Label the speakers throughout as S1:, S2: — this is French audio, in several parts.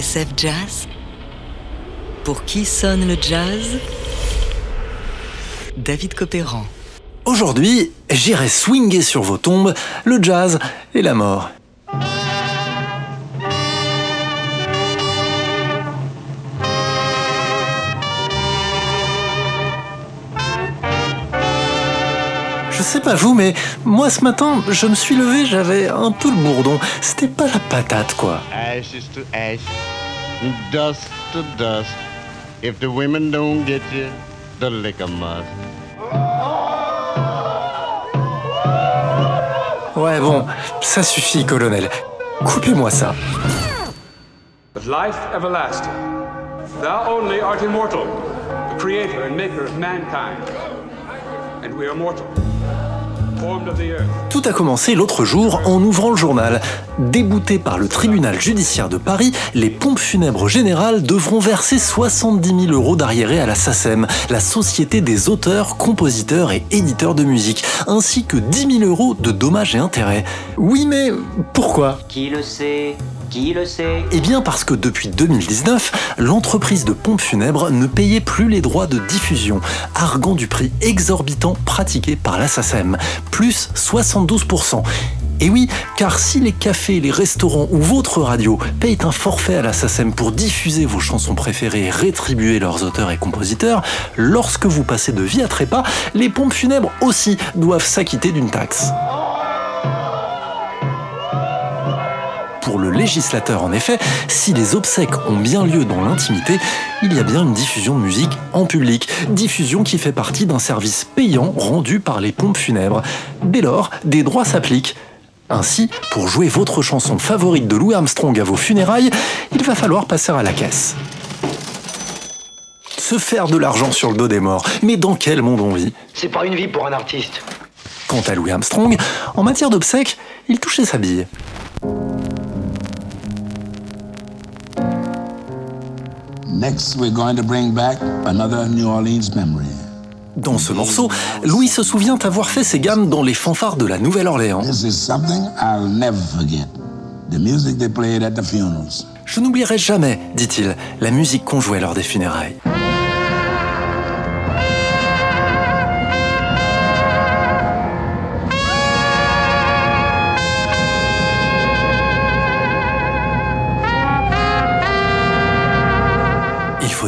S1: Jazz Pour qui sonne le jazz? David Copéran.
S2: Aujourd'hui, j'irai swinger sur vos tombes le jazz et la mort. Je sais pas vous, mais moi ce matin, je me suis levé, j'avais un peu le bourdon. C'était pas la patate, quoi.
S3: Ashes to ash, dust to dust. If the women don't get you, the liquor must.
S2: Ouais, bon, ça suffit, colonel. Coupez-moi ça.
S4: But life everlasting. Thou only art immortal, the creator and maker of mankind. And we are mortal,
S2: Tout a commencé l'autre jour en ouvrant le journal. Déboutés par le tribunal judiciaire de Paris, les pompes funèbres générales devront verser 70 000 euros d'arriérés à la SACEM, la Société des auteurs, compositeurs et éditeurs de musique, ainsi que 10 000 euros de dommages et intérêts. Oui, mais pourquoi?
S5: Qui le sait? Qui le sait?
S2: Eh bien parce que depuis 2019, l'entreprise de pompes funèbres ne payait plus les droits de diffusion, arguant du prix exorbitant pratiqué par la SACEM, plus 72%. Et oui, car si les cafés, les restaurants ou votre radio payent un forfait à la SACEM pour diffuser vos chansons préférées et rétribuer leurs auteurs et compositeurs, lorsque vous passez de vie à trépas, les pompes funèbres aussi doivent s'acquitter d'une taxe. Législateur, en effet, si les obsèques ont bien lieu dans l'intimité, il y a bien une diffusion de musique en public, diffusion qui fait partie d'un service payant rendu par les pompes funèbres. Dès lors, des droits s'appliquent. Ainsi, pour jouer votre chanson favorite de Louis Armstrong à vos funérailles, il va falloir passer à la caisse. Se faire de l'argent sur le dos des morts, mais dans quel monde on vit?
S6: C'est pas une vie pour un artiste.
S2: Quant à Louis Armstrong, en matière d'obsèques, il touchait sa bille.
S7: Next, we're going to bring back another New Orleans memory.
S2: Dans ce morceau, Louis se souvient avoir fait ses gammes dans les fanfares de la Nouvelle-Orléans.
S7: This is something I'll never forget. The music they played at the funerals.
S2: Je n'oublierai jamais, dit-il, la musique qu'on jouait lors des funérailles.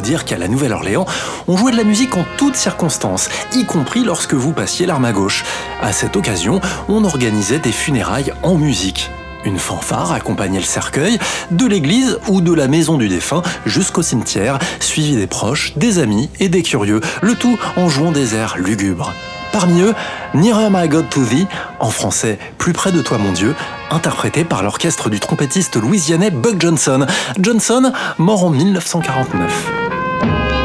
S2: Dire qu'à la Nouvelle-Orléans, on jouait de la musique en toutes circonstances, y compris lorsque vous passiez l'arme à gauche. À cette occasion, on organisait des funérailles en musique. Une fanfare accompagnait le cercueil, de l'église ou de la maison du défunt jusqu'au cimetière, suivi des proches, des amis et des curieux, le tout en jouant des airs lugubres. Parmi eux, Nearer My God to Thee, en français Plus près de toi mon Dieu, interprété par l'orchestre du trompettiste louisianais Buck Johnson. Johnson, mort en 1949. Thank you.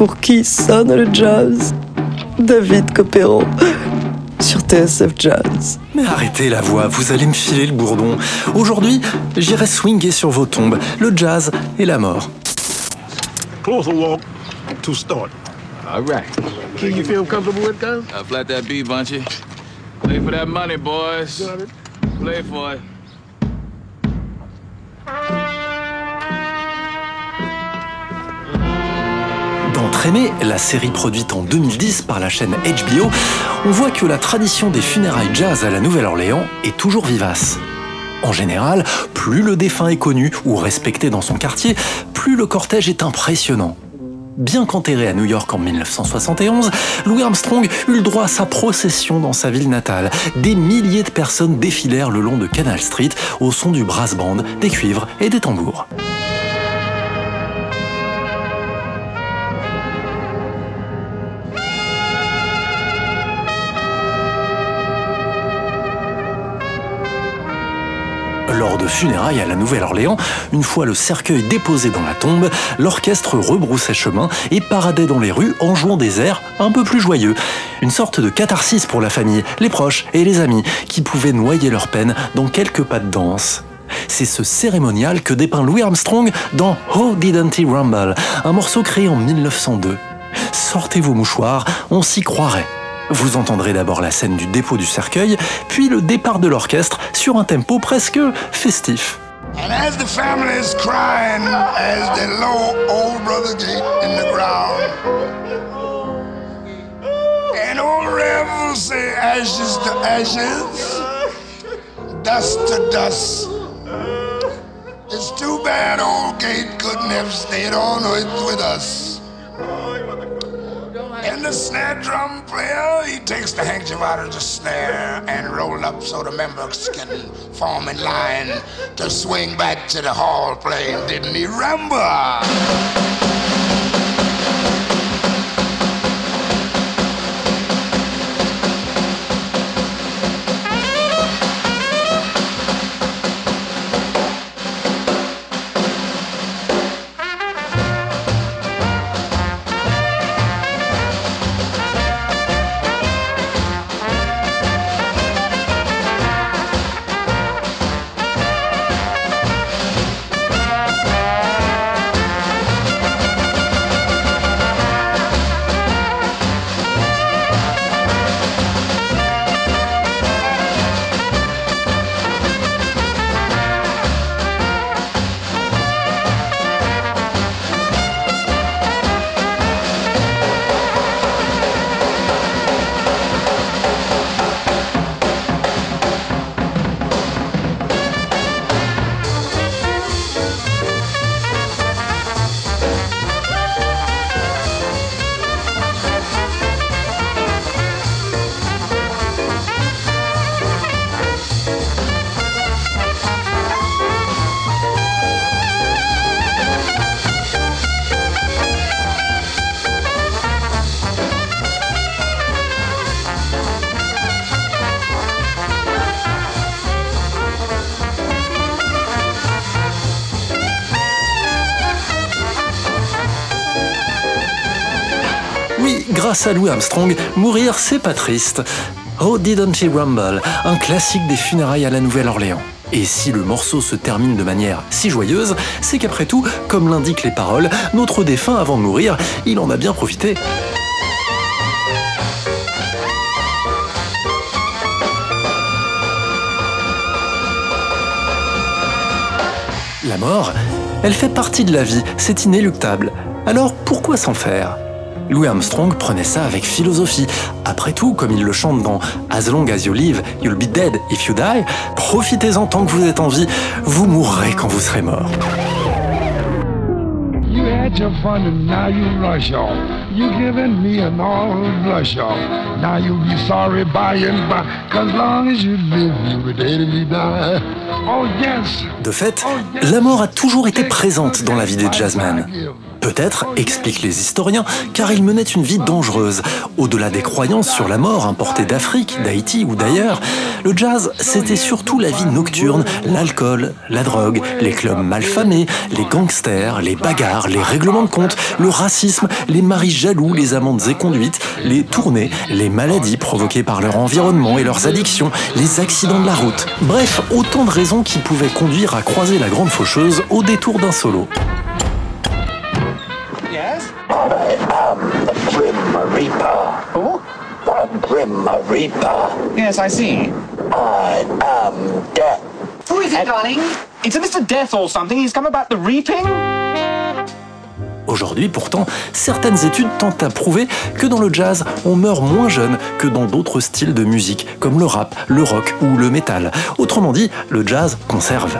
S8: Pour qui sonne le jazz David Copéran sur TSF Jazz.
S2: Mais arrêtez la voix, vous allez me filer le bourdon. Aujourd'hui, j'irai swinger sur vos tombes, le jazz et la mort.
S9: closer walk to start.
S10: All right.
S9: Can you feel comfortable with guys?
S10: Uh, flat that beat, Bunchy. Play for that money, boys. Play for it.
S2: La série produite en 2010 par la chaîne HBO, on voit que la tradition des funérailles jazz à la Nouvelle-Orléans est toujours vivace. En général, plus le défunt est connu ou respecté dans son quartier, plus le cortège est impressionnant. Bien qu'enterré à New York en 1971, Louis Armstrong eut le droit à sa procession dans sa ville natale. Des milliers de personnes défilèrent le long de Canal Street au son du brass band, des cuivres et des tambours. Funérailles à la Nouvelle-Orléans, une fois le cercueil déposé dans la tombe, l'orchestre rebroussait chemin et paradait dans les rues en jouant des airs un peu plus joyeux. Une sorte de catharsis pour la famille, les proches et les amis, qui pouvaient noyer leur peine dans quelques pas de danse. C'est ce cérémonial que dépeint Louis Armstrong dans How Didn't He Rumble, un morceau créé en 1902. Sortez vos mouchoirs, on s'y croirait. Vous entendrez d'abord la scène du dépôt du cercueil, puis le départ de l'orchestre sur un tempo presque festif.
S7: And as the family is crying, as they low old brother Gate in the ground, and old Rev say ashes to ashes, dust to dust. It's too bad old Gate couldn't have stayed on with us. And the snare drum player, he takes the handkerchief out of the snare and roll up so the members can form in line to swing back to the hall playing Didn't He Rumble?
S2: Oui, grâce à Louis Armstrong, mourir c'est pas triste. Oh Didn't He Rumble, un classique des funérailles à la Nouvelle-Orléans. Et si le morceau se termine de manière si joyeuse, c'est qu'après tout, comme l'indiquent les paroles, notre défunt avant de mourir, il en a bien profité. La mort, elle fait partie de la vie, c'est inéluctable. Alors pourquoi s'en faire? Louis Armstrong prenait ça avec philosophie. Après tout, comme il le chante dans As long as you live, you'll be dead if you die, profitez-en tant que vous êtes en vie, vous mourrez quand vous serez mort.
S6: You had your fun and now you rush off. You giving me an all blush off. Now you'll be sorry by and by. Cause long as you live, you'll be dead if you die. Oh yes.
S2: De fait, la mort a toujours été présente dans la vie des jazzmen. Peut-être, expliquent les historiens, car ils menaient une vie dangereuse. Au-delà des croyances sur la mort importée d'Afrique, d'Haïti ou d'ailleurs, le jazz, c'était surtout la vie nocturne, l'alcool, la drogue, les clubs malfamés, les gangsters, les bagarres, les règlements de compte, le racisme, les maris jaloux, les amantes éconduites, les tournées, les maladies provoquées par leur environnement et leurs addictions, les accidents de la route. Bref, autant de raisons qui pouvaient conduire à croiser la grande faucheuse au détour d'un solo.
S11: I am the Grim Reaper.
S12: Who?
S11: The Grim Reaper.
S12: Yes, I see.
S11: I am death.
S12: Who is it, darling? It's a Mr. Death or something. He's come about the reaping?
S2: Aujourd'hui, pourtant, certaines études tentent à prouver que dans le jazz, on meurt moins jeune que dans d'autres styles de musique, comme le rap, le rock ou le métal. Autrement dit, le jazz conserve.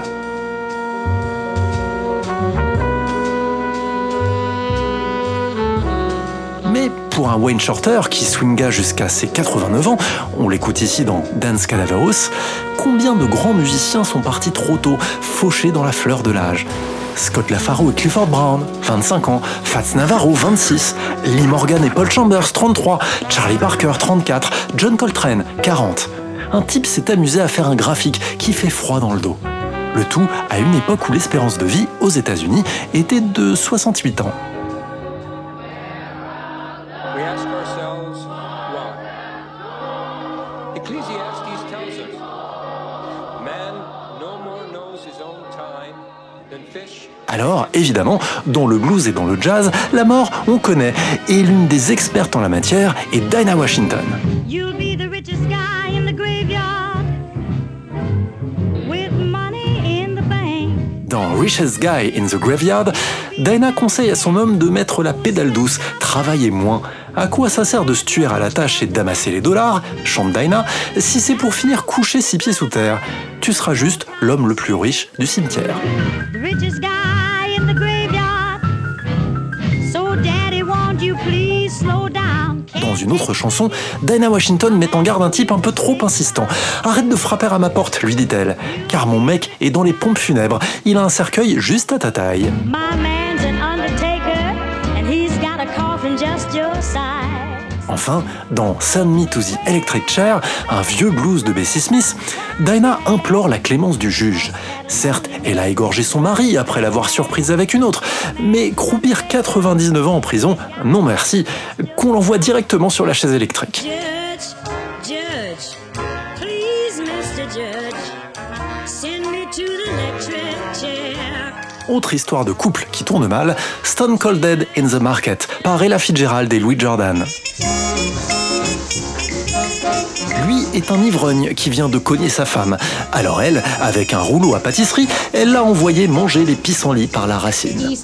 S2: Pour un Wayne Shorter qui swinga jusqu'à ses 89 ans, on l'écoute ici dans Dance Calaveros, combien de grands musiciens sont partis trop tôt, fauchés dans la fleur de l'âge? Scott Lafaro et Clifford Brown, 25 ans, Fats Navarro, 26, Lee Morgan et Paul Chambers, 33, Charlie Parker, 34, John Coltrane, 40. Un type s'est amusé à faire un graphique qui fait froid dans le dos. Le tout à une époque où l'espérance de vie aux États-Unis était de 68 ans. Alors, évidemment, dans le blues et dans le jazz, la mort, on connaît. Et l'une des expertes en la matière est Dinah Washington.
S13: You'll be the richest guy in the graveyard with money in the bank.
S2: Dans Richest Guy in the Graveyard, Dinah conseille à son homme de mettre la pédale douce, travailler moins. À quoi ça sert de se tuer à la tâche et d'amasser les dollars, chante Dinah, si c'est pour finir couché six pieds sous terre? Tu seras juste l'homme le plus riche du cimetière.
S13: The
S2: Dans une autre chanson, Dinah Washington met en garde un type un peu trop insistant. Arrête de frapper à ma porte, lui dit-elle, car mon mec est dans les pompes funèbres. Il a un cercueil juste à ta taille. Enfin, dans Send Me to the Electric Chair, un vieux blues de Bessie Smith, Dinah implore la clémence du juge. Certes, elle a égorgé son mari après l'avoir surprise avec une autre, mais croupir 99 ans en prison, non merci, qu'on l'envoie directement sur la chaise électrique.
S13: Judge, Judge, please, Mr. Judge, send me to the electric chair.
S2: Autre histoire de couple qui tourne mal, Stone Cold Dead in the Market par Ella Fitzgerald et Louis Jordan. Lui est un ivrogne qui vient de cogner sa femme. Alors elle, avec un rouleau à pâtisserie, elle l'a envoyé manger les pissenlits par la racine.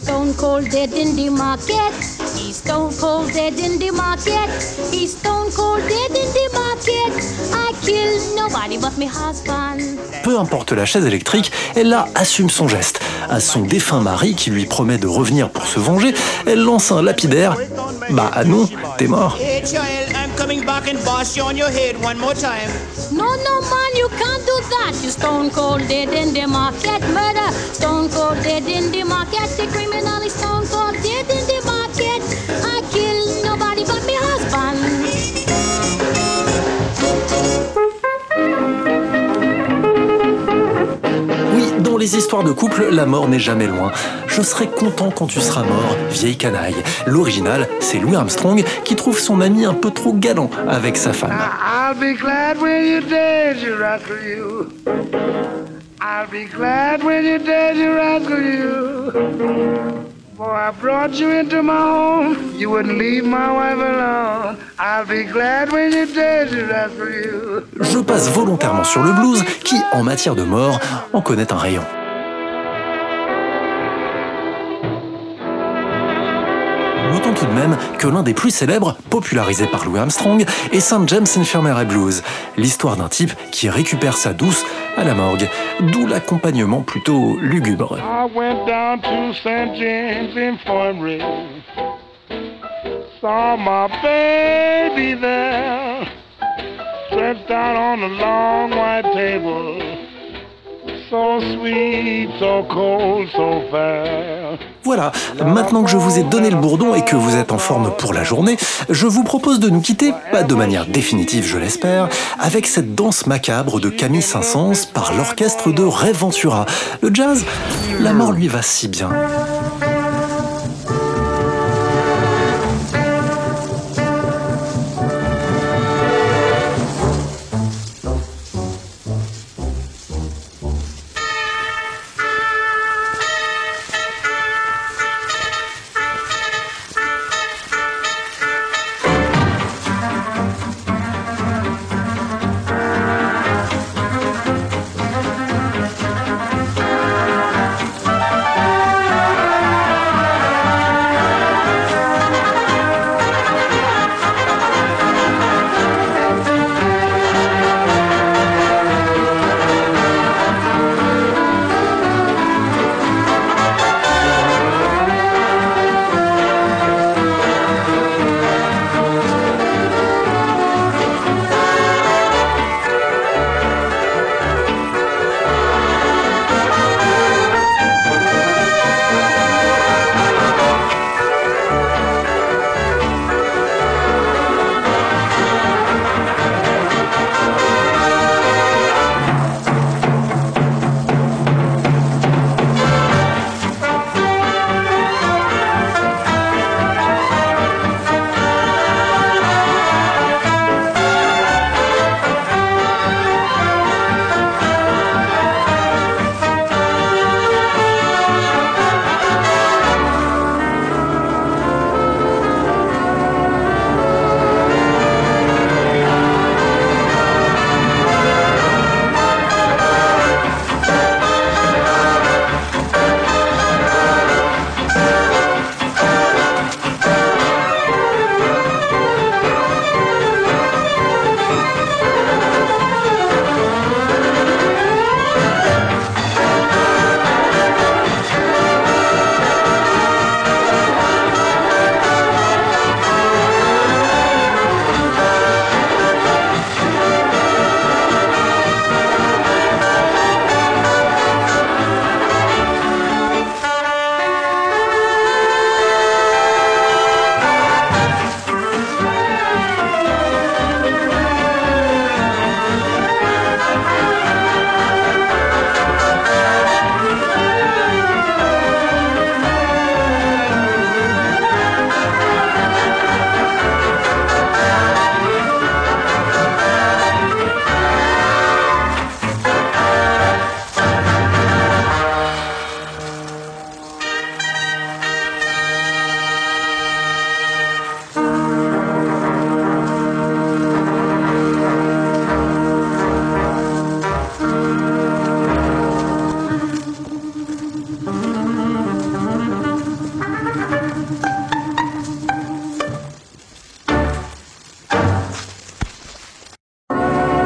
S13: Stone cold dead in the market. Stone cold dead in the market. Stone cold dead in the market.
S2: Peu importe la chaise électrique, elle là assume son geste. À son défunt mari qui lui promet de revenir pour se venger, elle lance un lapidaire. Bah ah non, t'es mort. Les histoires de couple, la mort n'est jamais loin. Je serai content quand tu seras mort, vieille canaille. L'original, c'est Louis Armstrong qui trouve son ami un peu trop galant avec sa femme.
S6: Boy, I brought you into my home. You wouldn't leave my wife alone. I'll be glad when you're you rascal you.
S2: Je passe volontairement sur le blues qui, en matière de mort, en connaît un rayon. Notons tout de même que l'un des plus célèbres, popularisé par Louis Armstrong, est St. James Infirmary Blues, l'histoire d'un type qui récupère sa douce à la morgue, d'où l'accompagnement plutôt lugubre. Voilà, maintenant que je vous ai donné le bourdon et que vous êtes en forme pour la journée, je vous propose de nous quitter, pas de manière définitive je l'espère, avec cette danse macabre de Camille Saint-Saëns par l'orchestre de Ray Ventura. Le jazz, la mort lui va si bien.